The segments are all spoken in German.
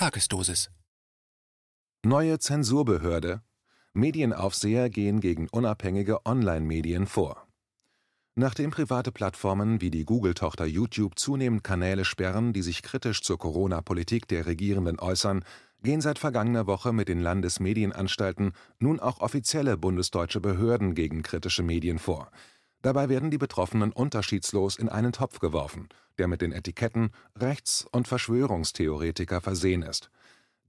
Tagesdosis. Neue Zensurbehörde. Medienaufseher gehen gegen unabhängige Online-Medien vor. Nachdem private Plattformen wie die Google-Tochter YouTube zunehmend Kanäle sperren, die sich kritisch zur Corona-Politik der Regierenden äußern, gehen seit vergangener Woche mit den Landesmedienanstalten nun auch offizielle bundesdeutsche Behörden gegen kritische Medien vor. Dabei werden die Betroffenen unterschiedslos in einen Topf geworfen, der mit den Etiketten Rechts- und Verschwörungstheoretiker versehen ist.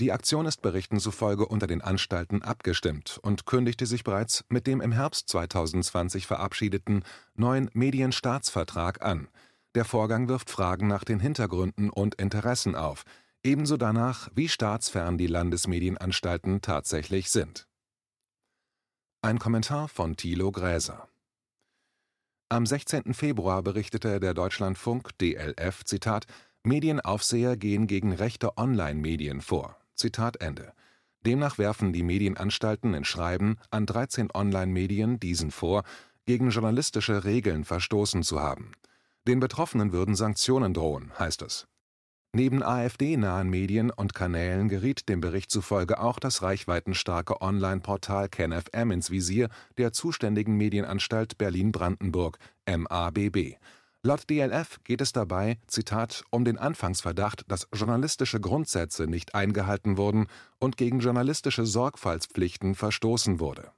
Die Aktion ist Berichten zufolge unter den Anstalten abgestimmt und kündigte sich bereits mit dem im Herbst 2020 verabschiedeten neuen Medienstaatsvertrag an. Der Vorgang wirft Fragen nach den Hintergründen und Interessen auf, ebenso danach, wie staatsfern die Landesmedienanstalten tatsächlich sind. Ein Kommentar von Thilo Gräser am 16. Februar berichtete der Deutschlandfunk (DLF) Zitat, Medienaufseher gehen gegen rechte Online-Medien vor. Zitat Ende. Demnach werfen die Medienanstalten in Schreiben an 13 Online-Medien diesen vor, gegen journalistische Regeln verstoßen zu haben. Den Betroffenen würden Sanktionen drohen, heißt es Neben AfD-nahen Medien und Kanälen geriet dem Bericht zufolge auch das reichweitenstarke Online-Portal KenFM ins Visier der zuständigen Medienanstalt Berlin-Brandenburg (MABB). Laut DLF geht es dabei „ Zitat, um den Anfangsverdacht, dass journalistische Grundsätze nicht eingehalten wurden und gegen journalistische Sorgfaltspflichten verstoßen wurde.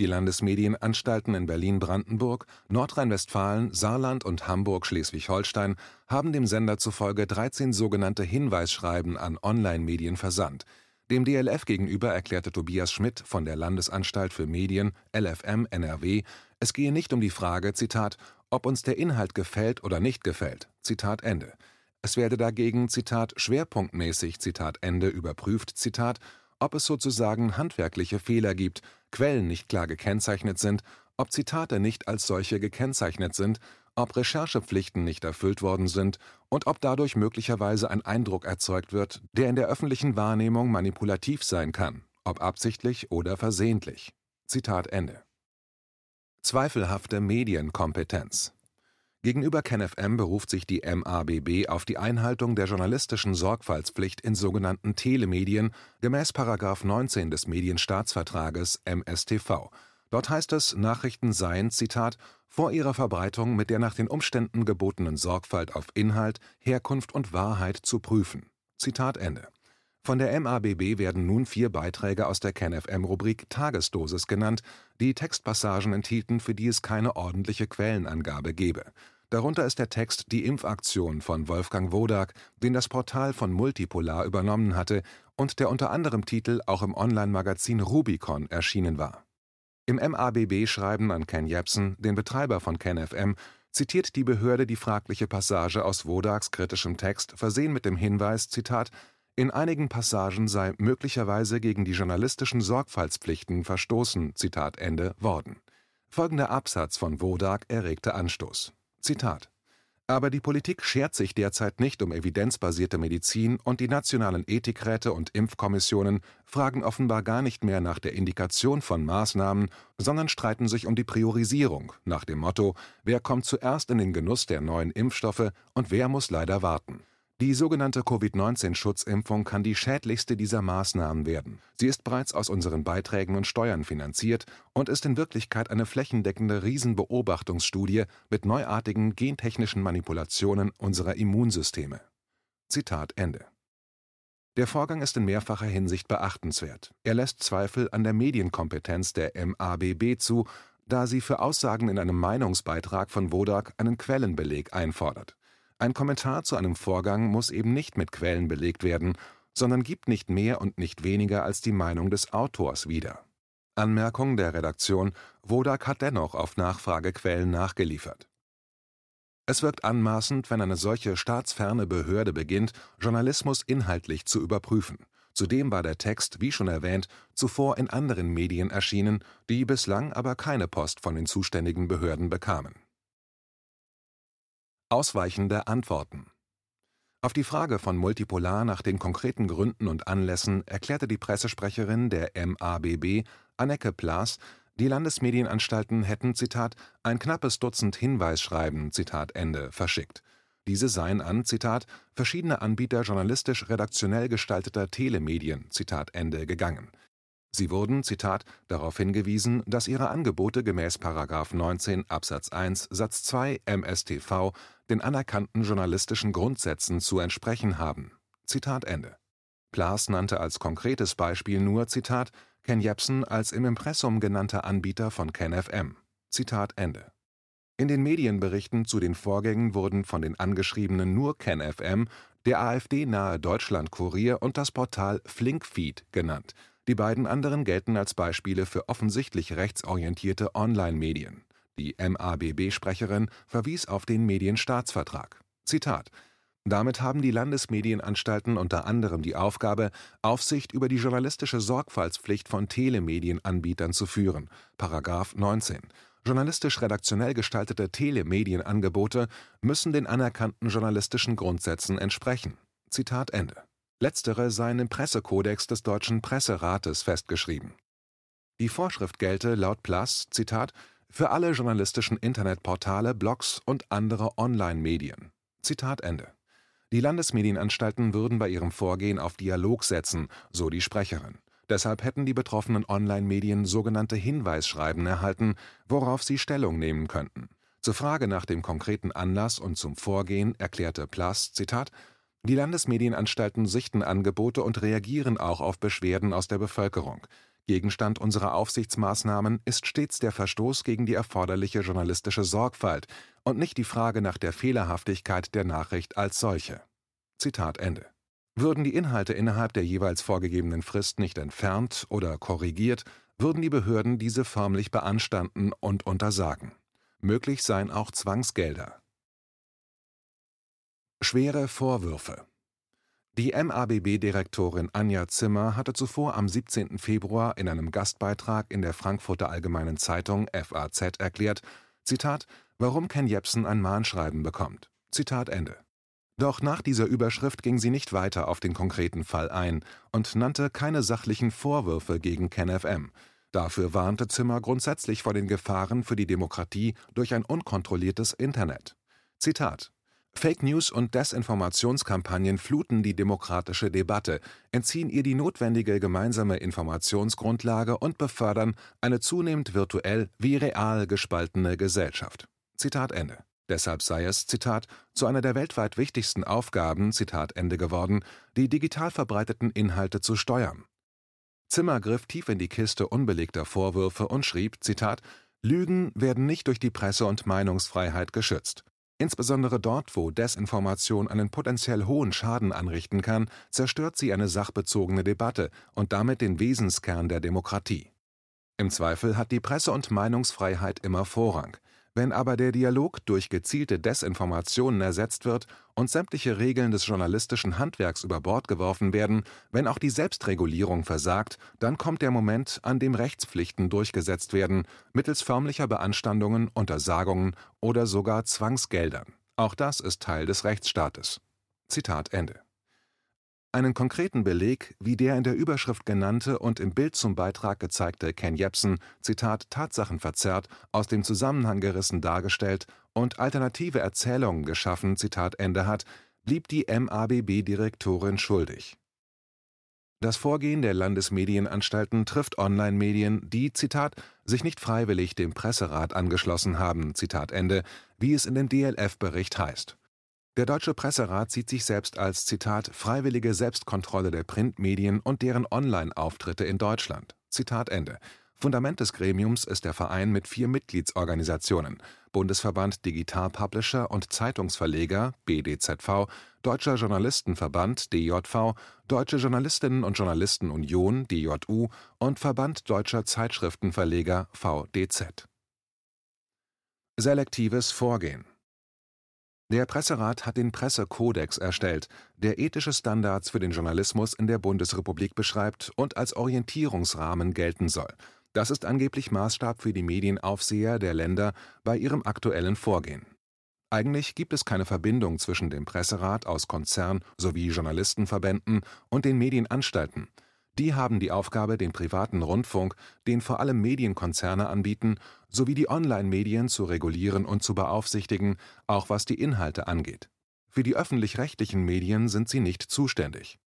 Die Landesmedienanstalten in Berlin-Brandenburg, Nordrhein-Westfalen, Saarland und Hamburg-Schleswig-Holstein haben dem Sender zufolge 13 sogenannte Hinweisschreiben an Online-Medien versandt. Dem DLF gegenüber erklärte Tobias Schmidt von der Landesanstalt für Medien (LFM NRW), es gehe nicht um die Frage, Zitat, ob uns der Inhalt gefällt oder nicht gefällt. Zitat Ende. Es werde dagegen, Zitat, schwerpunktmäßig, Zitat Ende, überprüft, Zitat, ob es sozusagen handwerkliche Fehler gibt, Quellen nicht klar gekennzeichnet sind, ob Zitate nicht als solche gekennzeichnet sind, ob Recherchepflichten nicht erfüllt worden sind und ob dadurch möglicherweise ein Eindruck erzeugt wird, der in der öffentlichen Wahrnehmung manipulativ sein kann, ob absichtlich oder versehentlich. Zitat Ende. Zweifelhafte Medienkompetenz Gegenüber KenFM beruft sich die MABB auf die Einhaltung der journalistischen Sorgfaltspflicht in sogenannten Telemedien gemäß § 19 des Medienstaatsvertrages (MStV). Dort heißt es, Nachrichten seien „ Zitat, vor ihrer Verbreitung mit der nach den Umständen gebotenen Sorgfalt auf Inhalt, Herkunft und Wahrheit zu prüfen. “Von der MABB werden nun vier Beiträge aus der KenFM-Rubrik Tagesdosis genannt, die Textpassagen enthielten, für die es keine ordentliche Quellenangabe gebe Darunter ist der Text Die Impfaktion von Wolfgang Wodak, den das Portal von Multipolar übernommen hatte und der unter anderem Titel auch im Online-Magazin Rubicon erschienen war. Im MABB-Schreiben an Ken Jepsen, den Betreiber von KenFM, zitiert die Behörde die fragliche Passage aus Wodaks kritischem Text, versehen mit dem Hinweis, Zitat, in einigen Passagen sei möglicherweise gegen die journalistischen Sorgfaltspflichten verstoßen, worden. Folgender Absatz von Wodak erregte Anstoß. Zitat. Aber die Politik schert sich derzeit nicht um evidenzbasierte Medizin und die nationalen Ethikräte und Impfkommissionen fragen offenbar gar nicht mehr nach der Indikation von Maßnahmen, sondern streiten sich um die Priorisierung nach dem Motto Wer kommt zuerst in den Genuss der neuen Impfstoffe und wer muss leider warten die sogenannte Covid-19-Schutzimpfung kann die schädlichste dieser Maßnahmen werden. Sie ist bereits aus unseren Beiträgen und Steuern finanziert und ist in Wirklichkeit eine flächendeckende Riesenbeobachtungsstudie mit neuartigen gentechnischen Manipulationen unserer Immunsysteme. Zitat Ende. Der Vorgang ist in mehrfacher Hinsicht beachtenswert. Er lässt Zweifel an der Medienkompetenz der MABB zu, da sie für Aussagen in einem Meinungsbeitrag von Wodak einen Quellenbeleg einfordert ein Kommentar zu einem Vorgang muss eben nicht mit Quellen belegt werden, sondern gibt nicht mehr und nicht weniger als die Meinung des Autors wieder. Anmerkung der Redaktion: Wodak hat dennoch auf Nachfrage Quellen nachgeliefert. Es wirkt anmaßend, wenn eine solche staatsferne Behörde beginnt, Journalismus inhaltlich zu überprüfen. Zudem war der Text, wie schon erwähnt, zuvor in anderen Medien erschienen, die bislang aber keine Post von den zuständigen Behörden bekamen Ausweichende Antworten Auf die Frage von Multipolar nach den konkreten Gründen und Anlässen erklärte die Pressesprecherin der MABB, Anneke Plaß, die Landesmedienanstalten hätten „ Zitat, ein knappes Dutzend Hinweisschreiben Zitat Ende, verschickt. Diese seien an Zitat verschiedene Anbieter journalistisch-redaktionell gestalteter Telemedien Zitat Ende gegangen. Sie wurden Zitat darauf hingewiesen, dass ihre Angebote gemäß § 19 Absatz 1 Satz 2 MStV den anerkannten journalistischen Grundsätzen zu entsprechen haben. Plaß nannte als konkretes Beispiel nur Zitat Ken Jebsen als im Impressum genannter Anbieter von KenFM. In den Medienberichten zu den Vorgängen wurden von den Angeschriebenen nur KenFM, der AfD-nahe Deutschlandkurier und das Portal Flinkfeed genannt, die beiden anderen gelten als Beispiele für offensichtlich rechtsorientierte Online-Medien. Die MABB-Sprecherin verwies auf den Medienstaatsvertrag. Zitat damit haben die Landesmedienanstalten unter anderem die Aufgabe, Aufsicht über die journalistische Sorgfaltspflicht von Telemedienanbietern zu führen (§ 19). Journalistisch redaktionell gestaltete Telemedienangebote müssen den anerkannten journalistischen Grundsätzen entsprechen. Zitat Ende. Letztere seien im Pressekodex des Deutschen Presserates festgeschrieben. Die Vorschrift gelte laut Plass Zitat für alle journalistischen Internetportale, Blogs und andere Online-Medien. Zitat Ende. Die Landesmedienanstalten würden bei ihrem Vorgehen auf Dialog setzen, so die Sprecherin. Deshalb hätten die betroffenen Online-Medien sogenannte Hinweisschreiben erhalten, worauf sie Stellung nehmen könnten. Zur Frage nach dem konkreten Anlass und zum Vorgehen erklärte Plass, Zitat, die Landesmedienanstalten sichten Angebote und reagieren auch auf Beschwerden aus der Bevölkerung. Gegenstand unserer Aufsichtsmaßnahmen ist stets der Verstoß gegen die erforderliche journalistische Sorgfalt und nicht die Frage nach der Fehlerhaftigkeit der Nachricht als solche. Zitat Ende. Würden die Inhalte innerhalb der jeweils vorgegebenen Frist nicht entfernt oder korrigiert, würden die Behörden diese förmlich beanstanden und untersagen. Möglich seien auch Zwangsgelder. Schwere Vorwürfe die MABB-Direktorin Anja Zimmer hatte zuvor am 17. Februar in einem Gastbeitrag in der Frankfurter Allgemeinen Zeitung (FAZ) erklärt, Zitat, warum Ken Jebsen ein Mahnschreiben bekommt. Zitat Ende. Doch nach dieser Überschrift ging sie nicht weiter auf den konkreten Fall ein und nannte keine sachlichen Vorwürfe gegen KenFM. Dafür warnte Zimmer grundsätzlich vor den Gefahren für die Demokratie durch ein unkontrolliertes Internet. Zitat Fake News und Desinformationskampagnen fluten die demokratische Debatte, entziehen ihr die notwendige gemeinsame Informationsgrundlage und befördern eine zunehmend virtuell wie real gespaltene Gesellschaft. Zitat Ende. Deshalb sei es, Zitat, zu einer der weltweit wichtigsten Aufgaben, Zitat Ende geworden, die digital verbreiteten Inhalte zu steuern. Zimmer griff tief in die Kiste unbelegter Vorwürfe und schrieb, Zitat, Lügen werden nicht durch die Presse- und Meinungsfreiheit geschützt. Insbesondere dort, wo Desinformation einen potenziell hohen Schaden anrichten kann, zerstört sie eine sachbezogene Debatte und damit den Wesenskern der Demokratie. Im Zweifel hat die Presse- und Meinungsfreiheit immer Vorrang. Wenn aber der Dialog durch gezielte Desinformationen ersetzt wird und sämtliche Regeln des journalistischen Handwerks über Bord geworfen werden, wenn auch die Selbstregulierung versagt, dann kommt der Moment, an dem Rechtspflichten durchgesetzt werden, mittels förmlicher Beanstandungen, Untersagungen oder sogar Zwangsgeldern. Auch das ist Teil des Rechtsstaates. Zitat Ende einen konkreten Beleg, wie der in der Überschrift genannte und im Bild zum Beitrag gezeigte Ken Jebsen Zitat tatsachenverzerrt, aus dem Zusammenhang gerissen dargestellt und alternative Erzählungen geschaffen Zitat Ende hat, blieb die MABB-Direktorin schuldig. Das Vorgehen der Landesmedienanstalten trifft Online-Medien, die Zitat sich nicht freiwillig dem Presserat angeschlossen haben Zitat Ende, wie es in dem DLF-Bericht heißt der Deutsche Presserat sieht sich selbst als Zitat freiwillige Selbstkontrolle der Printmedien und deren Online-Auftritte in Deutschland. Zitat Ende. Fundament des Gremiums ist der Verein mit vier Mitgliedsorganisationen Bundesverband Digital-Publisher und Zeitungsverleger (BDZV), Deutscher Journalistenverband (DJV), Deutsche Journalistinnen und Journalisten Union (DJU) und Verband Deutscher Zeitschriftenverleger (VDZ). Selektives Vorgehen der Presserat hat den Pressekodex erstellt, der ethische Standards für den Journalismus in der Bundesrepublik beschreibt und als Orientierungsrahmen gelten soll. Das ist angeblich Maßstab für die Medienaufseher der Länder bei ihrem aktuellen Vorgehen. Eigentlich gibt es keine Verbindung zwischen dem Presserat aus Konzern sowie Journalistenverbänden und den Medienanstalten die haben die Aufgabe, den privaten Rundfunk, den vor allem Medienkonzerne anbieten, sowie die Online-Medien zu regulieren und zu beaufsichtigen, auch was die Inhalte angeht. für die öffentlich-rechtlichen Medien sind sie nicht zuständig.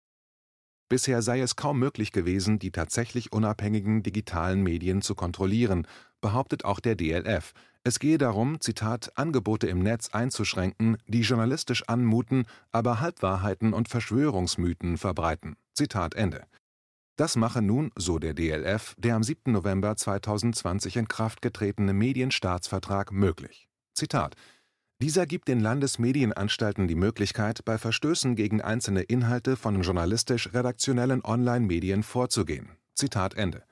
Bisher sei es kaum möglich gewesen, die tatsächlich unabhängigen digitalen Medien zu kontrollieren, behauptet auch der DLF. Es gehe darum, Zitat, Angebote im Netz einzuschränken, die journalistisch anmuten, aber Halbwahrheiten und Verschwörungsmythen verbreiten. Zitat Ende. Das mache nun, so der DLF, der am 7. November 2020 in Kraft getretene Medienstaatsvertrag möglich. Zitat dieser gibt den Landesmedienanstalten die Möglichkeit, bei Verstößen gegen einzelne Inhalte von journalistisch-redaktionellen Online-Medien vorzugehen. Zitat Ende.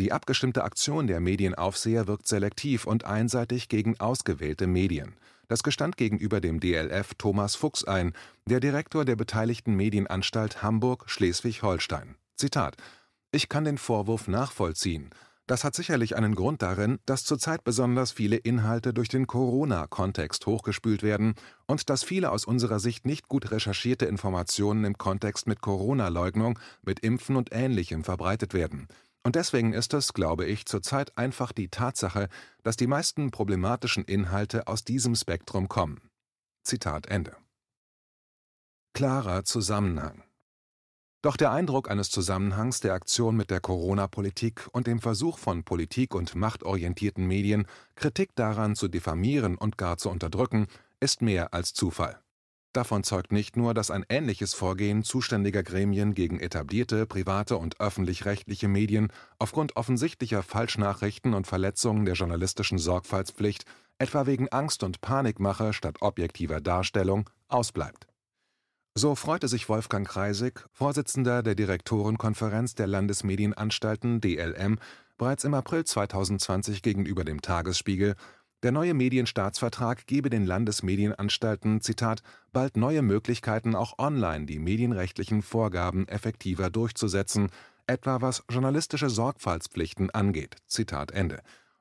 Die abgestimmte Aktion der Medienaufseher wirkt selektiv und einseitig gegen ausgewählte Medien. Das gestand gegenüber dem DLF Thomas Fuchs ein, der Direktor der beteiligten Medienanstalt Hamburg-Schleswig-Holstein. Zitat: Ich kann den Vorwurf nachvollziehen. Das hat sicherlich einen Grund darin, dass zurzeit besonders viele Inhalte durch den Corona-Kontext hochgespült werden und dass viele aus unserer Sicht nicht gut recherchierte Informationen im Kontext mit Corona-Leugnung, mit Impfen und Ähnlichem verbreitet werden. Und deswegen ist es, glaube ich, zurzeit einfach die Tatsache, dass die meisten problematischen Inhalte aus diesem Spektrum kommen. Zitat Ende. Klarer Zusammenhang doch der Eindruck eines Zusammenhangs der Aktion mit der Corona-Politik und dem Versuch von politik- und machtorientierten Medien, Kritik daran zu diffamieren und gar zu unterdrücken, ist mehr als Zufall. Davon zeugt nicht nur, dass ein ähnliches Vorgehen zuständiger Gremien gegen etablierte, private und öffentlich-rechtliche Medien aufgrund offensichtlicher Falschnachrichten und Verletzungen der journalistischen Sorgfaltspflicht, etwa wegen Angst und Panikmache statt objektiver Darstellung, ausbleibt so freute sich Wolfgang Kreisig, Vorsitzender der Direktorenkonferenz der Landesmedienanstalten (DLM), bereits im April 2020 gegenüber dem Tagesspiegel, der neue Medienstaatsvertrag gebe den Landesmedienanstalten „ bald neue Möglichkeiten, auch online die medienrechtlichen Vorgaben effektiver durchzusetzen, etwa was journalistische Sorgfaltspflichten angeht.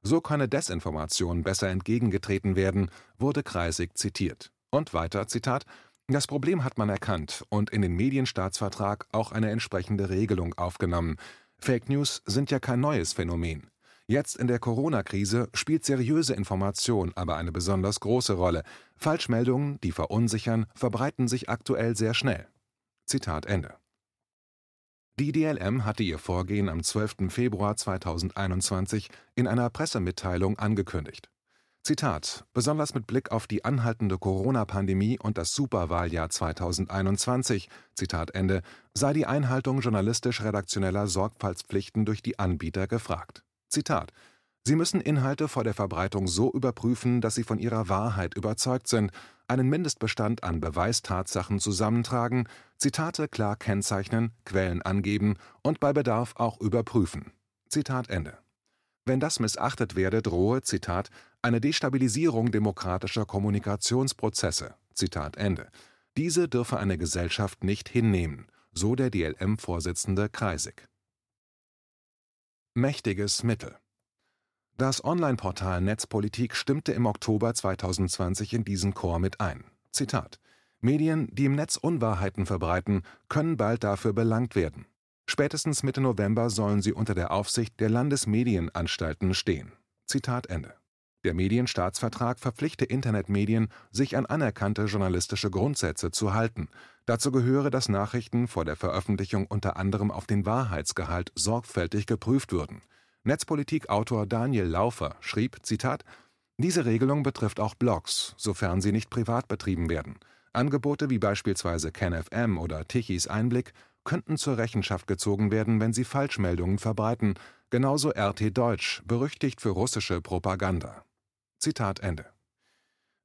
So könne Desinformation besser entgegengetreten werden, wurde Kreisig zitiert. Und weiter: „ das Problem hat man erkannt und in den Medienstaatsvertrag auch eine entsprechende Regelung aufgenommen. Fake News sind ja kein neues Phänomen. Jetzt in der Corona-Krise spielt seriöse Information aber eine besonders große Rolle. Falschmeldungen, die verunsichern, verbreiten sich aktuell sehr schnell. Zitat Ende. Die DLM hatte ihr Vorgehen am 12. Februar 2021 in einer Pressemitteilung angekündigt. Zitat: Besonders mit Blick auf die anhaltende Corona-Pandemie und das Superwahljahr 2021 Zitat Ende, sei die Einhaltung journalistisch-redaktioneller Sorgfaltspflichten durch die Anbieter gefragt. Zitat: Sie müssen Inhalte vor der Verbreitung so überprüfen, dass sie von ihrer Wahrheit überzeugt sind, einen Mindestbestand an Beweistatsachen zusammentragen, Zitate klar kennzeichnen, Quellen angeben und bei Bedarf auch überprüfen. Zitat Ende wenn das missachtet werde, drohe „ Zitat, eine Destabilisierung demokratischer Kommunikationsprozesse. Zitat Ende. Diese dürfe eine Gesellschaft nicht hinnehmen, so der DLM-Vorsitzende Kreisig. Mächtiges Mittel Das Online-Portal Netzpolitik stimmte im Oktober 2020 in diesen Chor mit ein. Zitat Medien, die im Netz Unwahrheiten verbreiten, können bald dafür belangt werden. Spätestens Mitte November sollen sie unter der Aufsicht der Landesmedienanstalten stehen. Zitat Ende. Der Medienstaatsvertrag verpflichte Internetmedien, sich an anerkannte journalistische Grundsätze zu halten. Dazu gehöre, dass Nachrichten vor der Veröffentlichung unter anderem auf den Wahrheitsgehalt sorgfältig geprüft würden. Netzpolitik-Autor Daniel Laufer schrieb: Zitat, Diese Regelung betrifft auch Blogs, sofern sie nicht privat betrieben werden. Angebote wie beispielsweise KenFM oder Tichys Einblick könnten zur Rechenschaft gezogen werden, wenn sie Falschmeldungen verbreiten, genauso RT Deutsch, berüchtigt für russische Propaganda. Zitat Ende.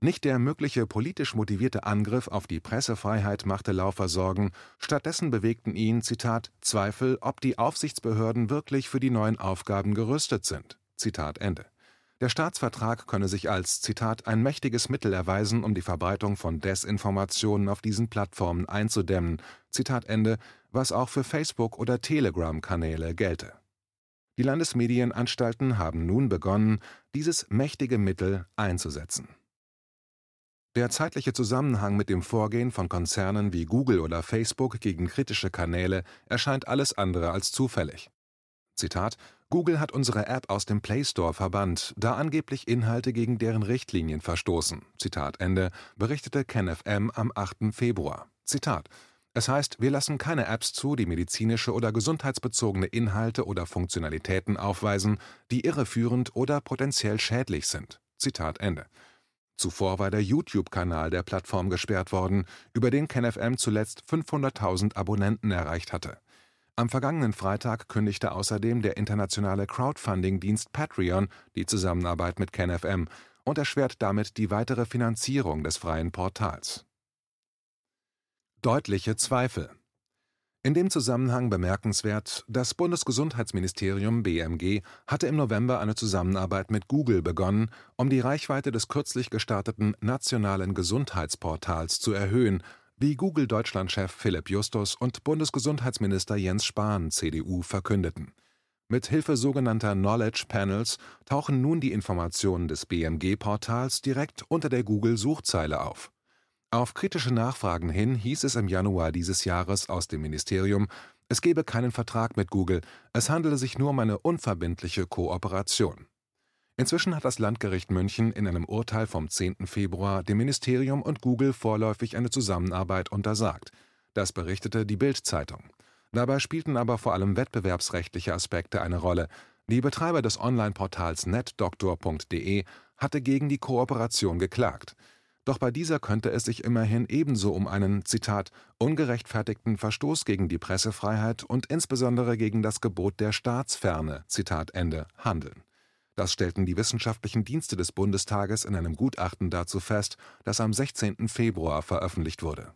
Nicht der mögliche politisch motivierte Angriff auf die Pressefreiheit machte Laufer Sorgen, stattdessen bewegten ihn, Zitat, Zweifel, ob die Aufsichtsbehörden wirklich für die neuen Aufgaben gerüstet sind. Zitat Ende. Der Staatsvertrag könne sich als Zitat ein mächtiges Mittel erweisen, um die Verbreitung von Desinformationen auf diesen Plattformen einzudämmen, was auch für Facebook- oder Telegram-Kanäle gelte. Die Landesmedienanstalten haben nun begonnen, dieses mächtige Mittel einzusetzen. Der zeitliche Zusammenhang mit dem Vorgehen von Konzernen wie Google oder Facebook gegen kritische Kanäle erscheint alles andere als zufällig. Zitat Google hat unsere App aus dem Play Store verbannt, da angeblich Inhalte gegen deren Richtlinien verstoßen. Zitat Ende, berichtete KenFM am 8. Februar. Zitat es heißt, wir lassen keine Apps zu, die medizinische oder gesundheitsbezogene Inhalte oder Funktionalitäten aufweisen, die irreführend oder potenziell schädlich sind. Zitat Ende. Zuvor war der YouTube-Kanal der Plattform gesperrt worden, über den KenFM zuletzt 500.000 Abonnenten erreicht hatte. Am vergangenen Freitag kündigte außerdem der internationale Crowdfunding-Dienst Patreon die Zusammenarbeit mit KenFM und erschwert damit die weitere Finanzierung des freien Portals. Deutliche Zweifel in dem Zusammenhang bemerkenswert, das Bundesgesundheitsministerium BMG hatte im November eine Zusammenarbeit mit Google begonnen, um die Reichweite des kürzlich gestarteten nationalen Gesundheitsportals zu erhöhen wie Google-Deutschlandchef Philipp Justus und Bundesgesundheitsminister Jens Spahn (CDU) verkündeten. Mit Hilfe sogenannter Knowledge Panels tauchen nun die Informationen des BMG-Portals direkt unter der Google-Suchzeile auf. Auf kritische Nachfragen hin hieß es im Januar dieses Jahres aus dem Ministerium, es gebe keinen Vertrag mit Google, es handele sich nur um eine unverbindliche Kooperation Inzwischen hat das Landgericht München in einem Urteil vom 10. Februar dem Ministerium und Google vorläufig eine Zusammenarbeit untersagt. Das berichtete die Bild-Zeitung. Dabei spielten aber vor allem wettbewerbsrechtliche Aspekte eine Rolle. Die Betreiber des Online-Portals netdoktor.de hatte gegen die Kooperation geklagt. Doch bei dieser könnte es sich immerhin ebenso um einen Zitat ungerechtfertigten Verstoß gegen die Pressefreiheit und insbesondere gegen das Gebot der Staatsferne Zitat Ende handeln das stellten die wissenschaftlichen Dienste des Bundestages in einem Gutachten dazu fest, das am 16. Februar veröffentlicht wurde.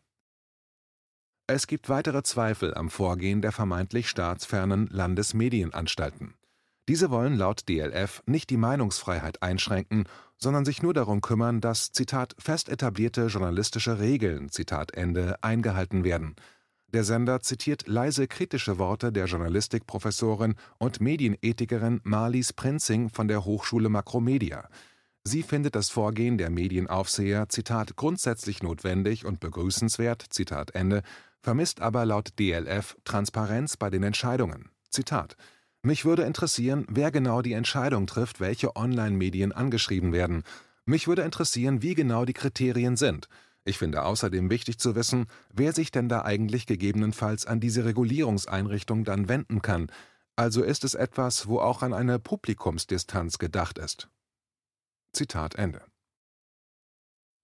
Es gibt weitere Zweifel am Vorgehen der vermeintlich staatsfernen Landesmedienanstalten. Diese wollen laut DLF nicht die Meinungsfreiheit einschränken, sondern sich nur darum kümmern, dass Zitat fest etablierte journalistische Regeln Zitat Ende eingehalten werden der Sender zitiert leise kritische Worte der Journalistikprofessorin und Medienethikerin Marlies Prinzing von der Hochschule Makromedia. Sie findet das Vorgehen der Medienaufseher Zitat grundsätzlich notwendig und begrüßenswert Zitat Ende, vermisst aber laut DLF Transparenz bei den Entscheidungen. Zitat Mich würde interessieren, wer genau die Entscheidung trifft, welche Online-Medien angeschrieben werden. Mich würde interessieren, wie genau die Kriterien sind. Ich finde außerdem wichtig zu wissen, wer sich denn da eigentlich gegebenenfalls an diese Regulierungseinrichtung dann wenden kann, also ist es etwas, wo auch an eine Publikumsdistanz gedacht ist. Zitat Ende.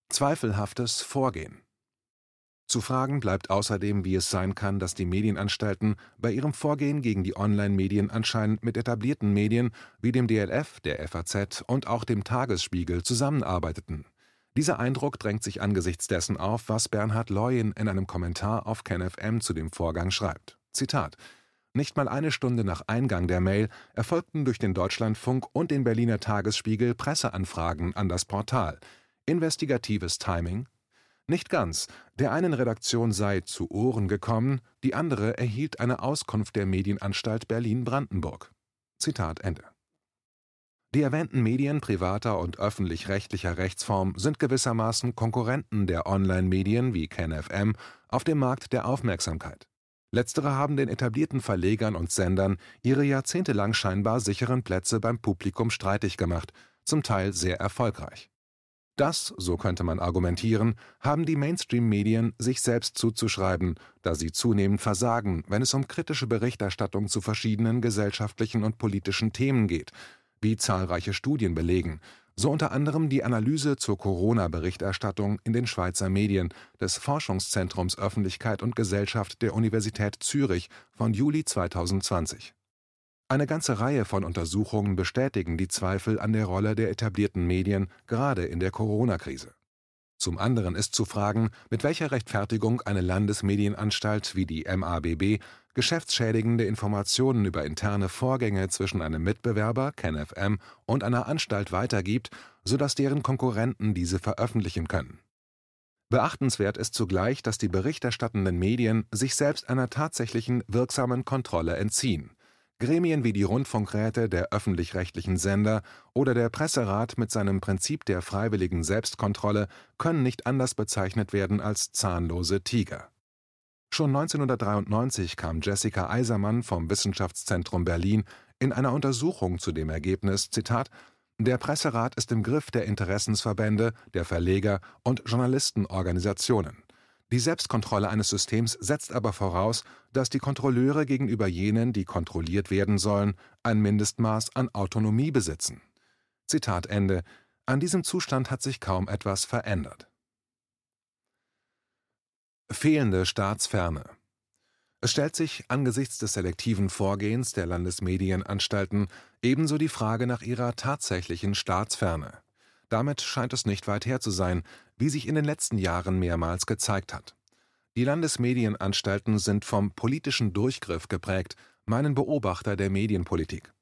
Zweifelhaftes Vorgehen zu fragen bleibt außerdem, wie es sein kann, dass die Medienanstalten bei ihrem Vorgehen gegen die Online-Medien anscheinend mit etablierten Medien wie dem DLF, der FAZ und auch dem Tagesspiegel zusammenarbeiteten dieser Eindruck drängt sich angesichts dessen auf, was Bernhard Leuen in einem Kommentar auf KenFM zu dem Vorgang schreibt. Zitat nicht mal eine Stunde nach Eingang der Mail erfolgten durch den Deutschlandfunk und den Berliner Tagesspiegel Presseanfragen an das Portal. Investigatives Timing? Nicht ganz. Der einen Redaktion sei zu Ohren gekommen, die andere erhielt eine Auskunft der Medienanstalt Berlin-Brandenburg. Zitat Ende. Die erwähnten Medien privater und öffentlich-rechtlicher Rechtsform sind gewissermaßen Konkurrenten der Online-Medien wie KenFM auf dem Markt der Aufmerksamkeit. Letztere haben den etablierten Verlegern und Sendern ihre jahrzehntelang scheinbar sicheren Plätze beim Publikum streitig gemacht, zum Teil sehr erfolgreich. Das, so könnte man argumentieren, haben die Mainstream-Medien sich selbst zuzuschreiben, da sie zunehmend versagen, wenn es um kritische Berichterstattung zu verschiedenen gesellschaftlichen und politischen Themen geht wie zahlreiche Studien belegen, so unter anderem die Analyse zur Corona-Berichterstattung in den Schweizer Medien des Forschungszentrums Öffentlichkeit und Gesellschaft der Universität Zürich von Juli 2020. Eine ganze Reihe von Untersuchungen bestätigen die Zweifel an der Rolle der etablierten Medien gerade in der Corona-Krise zum anderen ist zu fragen, mit welcher Rechtfertigung eine Landesmedienanstalt wie die MABB geschäftsschädigende Informationen über interne Vorgänge zwischen einem Mitbewerber (KenFM) und einer Anstalt weitergibt, sodass deren Konkurrenten diese veröffentlichen können. Beachtenswert ist zugleich, dass die berichterstattenden Medien sich selbst einer tatsächlichen wirksamen Kontrolle entziehen Gremien wie die Rundfunkräte der öffentlich-rechtlichen Sender oder der Presserat mit seinem Prinzip der freiwilligen Selbstkontrolle können nicht anders bezeichnet werden als zahnlose Tiger. Schon 1993 kam Jessica Eisermann vom Wissenschaftszentrum Berlin in einer Untersuchung zu dem Ergebnis: Zitat der Presserat ist im Griff der Interessensverbände, der Verleger und Journalistenorganisationen. Die Selbstkontrolle eines Systems setzt aber voraus, dass die Kontrolleure gegenüber jenen, die kontrolliert werden sollen, ein Mindestmaß an Autonomie besitzen. Zitat Ende. An diesem Zustand hat sich kaum etwas verändert. Fehlende Staatsferne es stellt sich angesichts des selektiven Vorgehens der Landesmedienanstalten ebenso die Frage nach ihrer tatsächlichen Staatsferne. Damit scheint es nicht weit her zu sein, wie sich in den letzten Jahren mehrmals gezeigt hat. Die Landesmedienanstalten sind vom politischen Durchgriff geprägt, meinen Beobachter der Medienpolitik.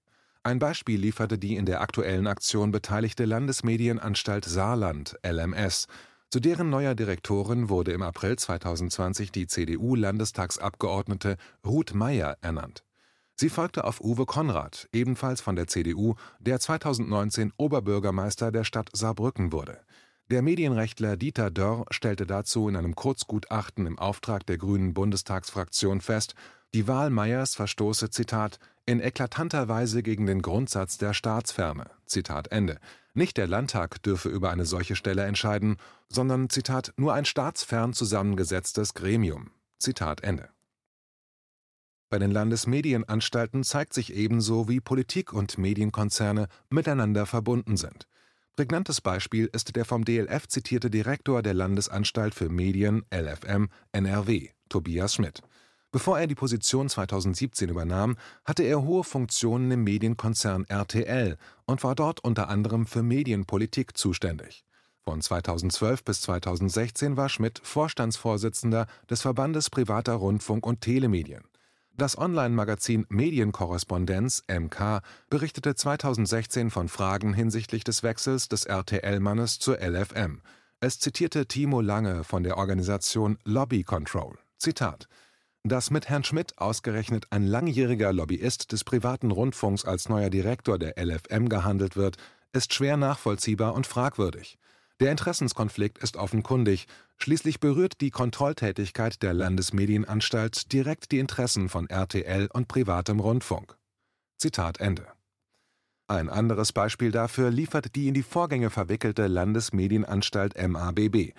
Ein Beispiel lieferte die in der aktuellen Aktion beteiligte Landesmedienanstalt Saarland (LMS), zu deren neuer Direktorin wurde im April 2020 die CDU-Landestagsabgeordnete Ruth Meier ernannt. Sie folgte auf Uwe Konrad, ebenfalls von der CDU, der 2019 Oberbürgermeister der Stadt Saarbrücken wurde. Der Medienrechtler Dieter Dörr stellte dazu in einem Kurzgutachten im Auftrag der grünen Bundestagsfraktion fest, die Wahl Meyers verstoße Zitat in eklatanter Weise gegen den Grundsatz der Staatsferne. Nicht der Landtag dürfe über eine solche Stelle entscheiden, sondern Zitat nur ein staatsfern zusammengesetztes Gremium. Zitat Ende. Bei den Landesmedienanstalten zeigt sich ebenso, wie Politik und Medienkonzerne miteinander verbunden sind. Prägnantes Beispiel ist der vom DLF zitierte Direktor der Landesanstalt für Medien LFM NRW, Tobias Schmidt. Bevor er die Position 2017 übernahm, hatte er hohe Funktionen im Medienkonzern RTL und war dort unter anderem für Medienpolitik zuständig. Von 2012 bis 2016 war Schmidt Vorstandsvorsitzender des Verbandes privater Rundfunk und Telemedien. Das Online-Magazin Medienkorrespondenz (MK) berichtete 2016 von Fragen hinsichtlich des Wechsels des RTL-Mannes zur LFM. Es zitierte Timo Lange von der Organisation Lobby Control: Zitat dass mit Herrn Schmidt ausgerechnet ein langjähriger Lobbyist des privaten Rundfunks als neuer Direktor der LFM gehandelt wird, ist schwer nachvollziehbar und fragwürdig. Der Interessenskonflikt ist offenkundig, schließlich berührt die Kontrolltätigkeit der Landesmedienanstalt direkt die Interessen von RTL und privatem Rundfunk. Zitat Ende. Ein anderes Beispiel dafür liefert die in die Vorgänge verwickelte Landesmedienanstalt MABB,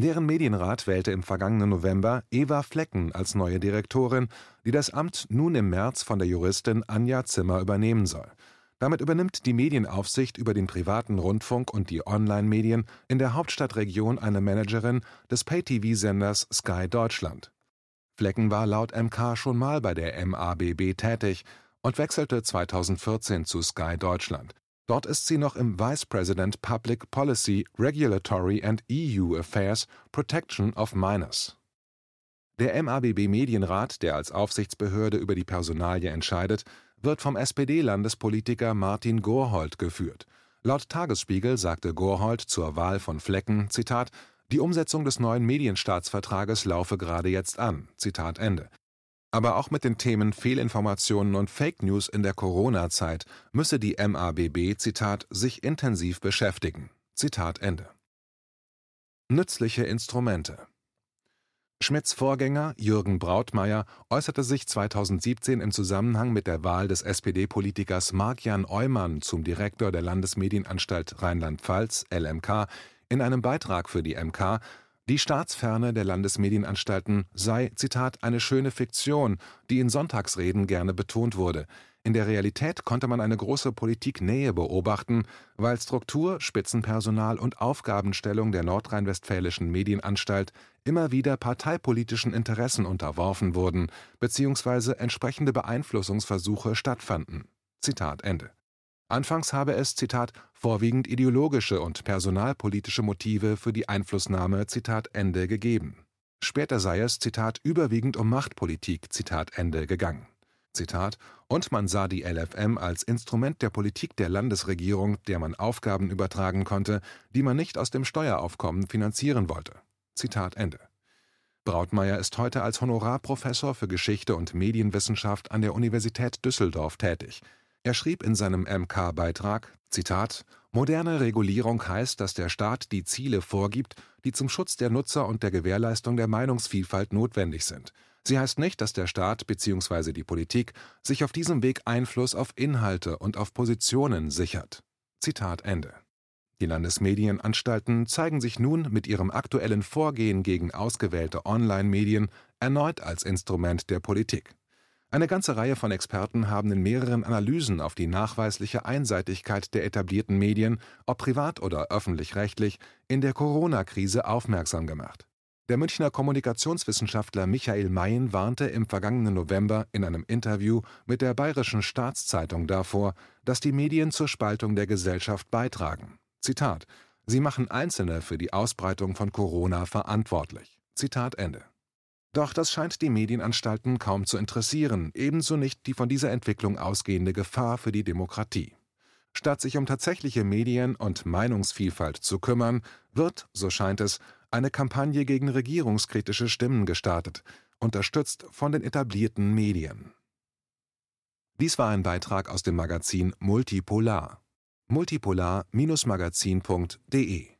Deren Medienrat wählte im vergangenen November Eva Flecken als neue Direktorin, die das Amt nun im März von der Juristin Anja Zimmer übernehmen soll. Damit übernimmt die Medienaufsicht über den privaten Rundfunk und die Online-Medien in der Hauptstadtregion eine Managerin des Pay-TV-Senders Sky Deutschland. Flecken war laut MK schon mal bei der MABB tätig und wechselte 2014 zu Sky Deutschland. Dort ist sie noch im Vice President Public Policy, Regulatory and EU Affairs Protection of Minors. Der MABB Medienrat, der als Aufsichtsbehörde über die Personalie entscheidet, wird vom SPD-Landespolitiker Martin Gorhold geführt. Laut Tagesspiegel sagte Gorhold zur Wahl von Flecken, Zitat, die Umsetzung des neuen Medienstaatsvertrages laufe gerade jetzt an. Zitat Ende. Aber auch mit den Themen Fehlinformationen und Fake News in der Corona-Zeit müsse die MABB, Zitat, sich intensiv beschäftigen. Zitat Ende. Nützliche Instrumente Schmidts Vorgänger Jürgen Brautmeier äußerte sich 2017 im Zusammenhang mit der Wahl des SPD-Politikers Marc-Jan Eumann zum Direktor der Landesmedienanstalt Rheinland-Pfalz (LMK) in einem Beitrag für die MK die Staatsferne der Landesmedienanstalten sei „ eine schöne Fiktion, die in Sonntagsreden gerne betont wurde. In der Realität konnte man eine große Politiknähe beobachten, weil Struktur, Spitzenpersonal und Aufgabenstellung der nordrhein-westfälischen Medienanstalt immer wieder parteipolitischen Interessen unterworfen wurden bzw. entsprechende Beeinflussungsversuche stattfanden. Zitat Ende Anfangs habe es Zitat vorwiegend ideologische und personalpolitische Motive für die Einflussnahme Zitat Ende gegeben. Später sei es Zitat überwiegend um Machtpolitik Zitat Ende gegangen. Zitat und man sah die LFM als Instrument der Politik der Landesregierung, der man Aufgaben übertragen konnte, die man nicht aus dem Steueraufkommen finanzieren wollte. Zitat Ende. Brautmeier ist heute als Honorarprofessor für Geschichte und Medienwissenschaft an der Universität Düsseldorf tätig er schrieb in seinem MK-Beitrag: Zitat: Moderne Regulierung heißt, dass der Staat die Ziele vorgibt, die zum Schutz der Nutzer und der Gewährleistung der Meinungsvielfalt notwendig sind. Sie heißt nicht, dass der Staat bzw. die Politik sich auf diesem Weg Einfluss auf Inhalte und auf Positionen sichert. Zitat Ende. Die Landesmedienanstalten zeigen sich nun mit ihrem aktuellen Vorgehen gegen ausgewählte Online-Medien erneut als Instrument der Politik. Eine ganze Reihe von Experten haben in mehreren Analysen auf die nachweisliche Einseitigkeit der etablierten Medien, ob privat oder öffentlich-rechtlich, in der Corona-Krise aufmerksam gemacht. Der Münchner Kommunikationswissenschaftler Michael Mayen warnte im vergangenen November in einem Interview mit der Bayerischen Staatszeitung davor, dass die Medien zur Spaltung der Gesellschaft beitragen. Zitat: Sie machen Einzelne für die Ausbreitung von Corona verantwortlich. Zitat Ende. Doch das scheint die Medienanstalten kaum zu interessieren, ebenso nicht die von dieser Entwicklung ausgehende Gefahr für die Demokratie. Statt sich um tatsächliche Medien- und Meinungsvielfalt zu kümmern, wird, so scheint es, eine Kampagne gegen regierungskritische Stimmen gestartet, unterstützt von den etablierten Medien. Dies war ein Beitrag aus dem Magazin Multipolar. multipolar-magazin.de